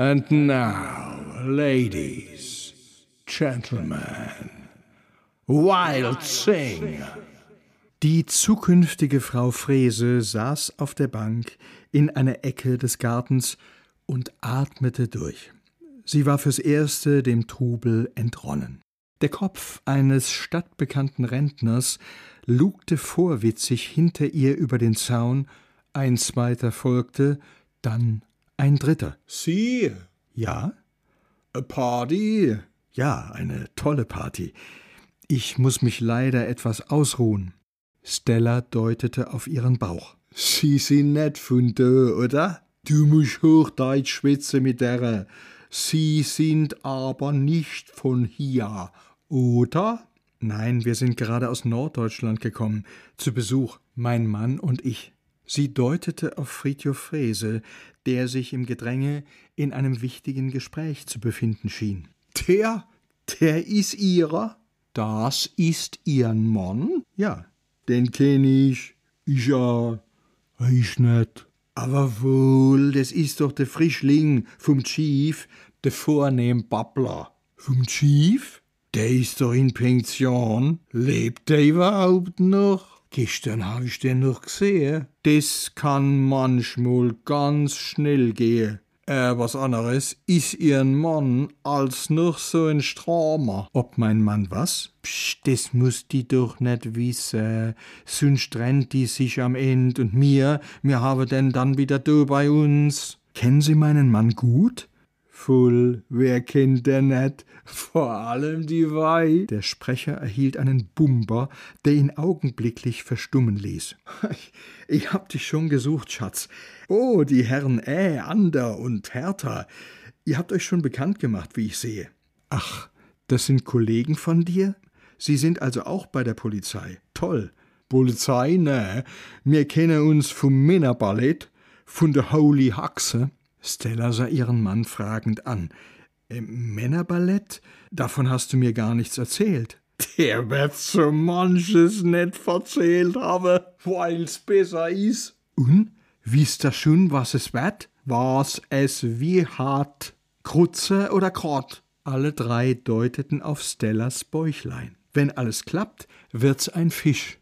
And now, ladies, gentlemen, Wild Sing. Die zukünftige Frau Frese saß auf der Bank in einer Ecke des Gartens und atmete durch. Sie war fürs Erste dem Trubel entronnen. Der Kopf eines stadtbekannten Rentners lugte vorwitzig hinter ihr über den Zaun, ein zweiter folgte, dann ein dritter. Sie? Ja? A party? Ja, eine tolle Party. Ich muss mich leider etwas ausruhen. Stella deutete auf ihren Bauch. Sie sind net von da, oder? Du musst Hochdeutsch schwätzen mit der. Sie sind aber nicht von hier, oder? Nein, wir sind gerade aus Norddeutschland gekommen, zu Besuch, mein Mann und ich. Sie deutete auf Friedhof Frese, der sich im Gedränge in einem wichtigen Gespräch zu befinden schien. Der, der ist ihrer? Das ist Ihren Mann? Ja, den kenn ich. Ich ja, ich net. Aber wohl, das ist doch der Frischling vom Chief, der vornehm Babbler. Vom Chief? Der ist doch in Pension. Lebt der überhaupt noch? Gestern habe ich den noch gesehen. Das kann manchmal ganz schnell gehen. Äh, was anderes ist ihren Mann als noch so ein Stramer. Ob mein Mann was? Psst, das muss die doch nicht wissen. Sonst trennt die sich am Ende und mir, mir habe denn dann wieder du bei uns. Kennen Sie meinen Mann gut? Voll, wer kennt der net? Vor allem die Wei. Der Sprecher erhielt einen Bumper, der ihn augenblicklich verstummen ließ. Ich, ich hab dich schon gesucht, Schatz. Oh, die Herren Äh, Ander und Hertha. Ihr habt euch schon bekannt gemacht, wie ich sehe. Ach, das sind Kollegen von dir? Sie sind also auch bei der Polizei. Toll. Polizei, ne? Wir kennen uns vom Männerballett, von der Holy Haxe. Stella sah ihren Mann fragend an. Äh, Männerballett? Davon hast du mir gar nichts erzählt. Der wird so manches net verzählt haben, weil's besser is. Und? Wisst ihr schon, was es wird? Was es wie hat. Krutze oder Krott? Alle drei deuteten auf Stellas Bäuchlein. Wenn alles klappt, wird's ein Fisch.